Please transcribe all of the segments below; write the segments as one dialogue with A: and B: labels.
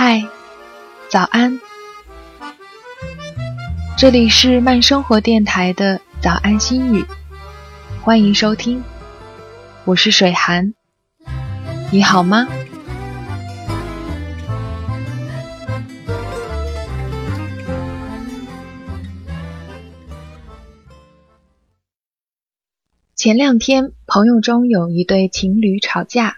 A: 嗨，早安！这里是慢生活电台的早安心语，欢迎收听，我是水寒，你好吗？前两天，朋友中有一对情侣吵架，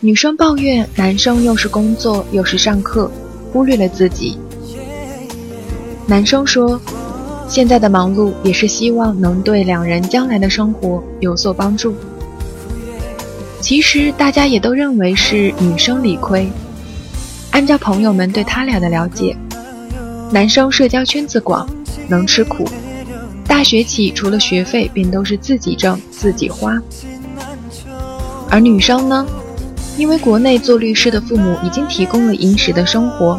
A: 女生抱怨男生又是工作又是上课，忽略了自己。男生说，现在的忙碌也是希望能对两人将来的生活有所帮助。其实大家也都认为是女生理亏。按照朋友们对他俩的了解，男生社交圈子广，能吃苦。大学起，除了学费，便都是自己挣自己花。而女生呢，因为国内做律师的父母已经提供了殷实的生活，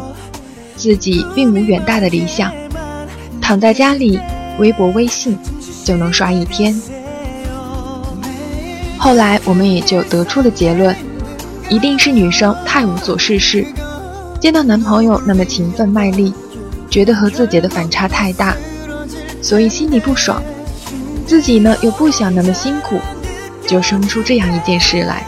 A: 自己并无远大的理想，躺在家里，微博、微信就能刷一天。后来我们也就得出了结论，一定是女生太无所事事，见到男朋友那么勤奋卖力，觉得和自己的反差太大。所以心里不爽，自己呢又不想那么辛苦，就生出这样一件事来。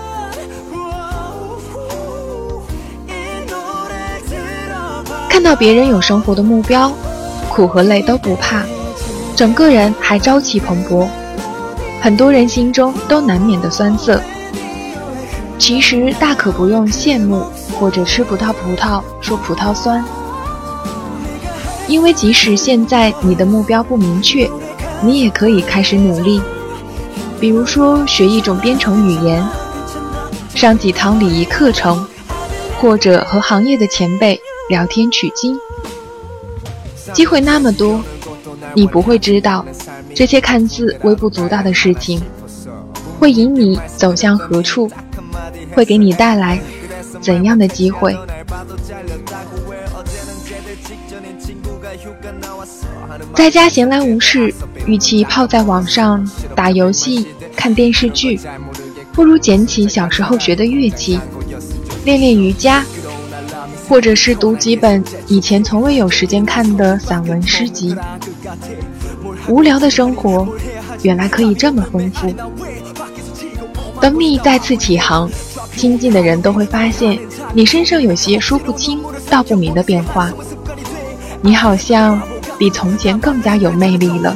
A: 看到别人有生活的目标，苦和累都不怕，整个人还朝气蓬勃，很多人心中都难免的酸涩。其实大可不用羡慕或者吃葡萄葡萄说葡萄酸。因为即使现在你的目标不明确，你也可以开始努力。比如说学一种编程语言，上几堂礼仪课程，或者和行业的前辈聊天取经。机会那么多，你不会知道这些看似微不足道的事情，会引你走向何处，会给你带来怎样的机会。在家闲来无事，与其泡在网上打游戏、看电视剧，不如捡起小时候学的乐器，练练瑜伽，或者是读几本以前从未有时间看的散文诗集。无聊的生活，原来可以这么丰富。等你再次起航，亲近的人都会发现你身上有些说不清道不明的变化。你好像比从前更加有魅力了。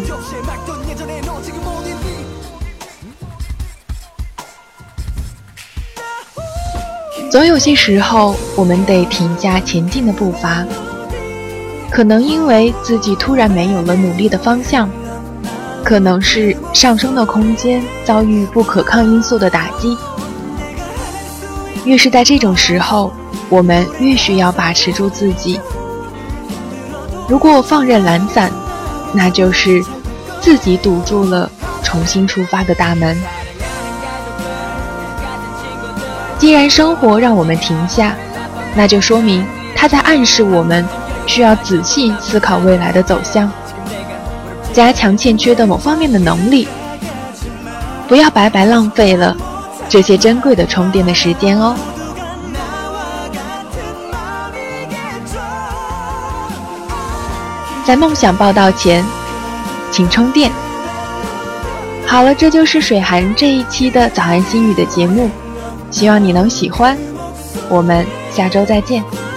A: 总有些时候，我们得停下前进的步伐，可能因为自己突然没有了努力的方向，可能是上升的空间遭遇不可抗因素的打击。越是在这种时候，我们越需要把持住自己。如果放任懒散，那就是自己堵住了重新出发的大门。既然生活让我们停下，那就说明它在暗示我们需要仔细思考未来的走向，加强欠缺的某方面的能力，不要白白浪费了这些珍贵的充电的时间哦。在梦想报道前，请充电。好了，这就是水寒这一期的早安心语的节目，希望你能喜欢。我们下周再见。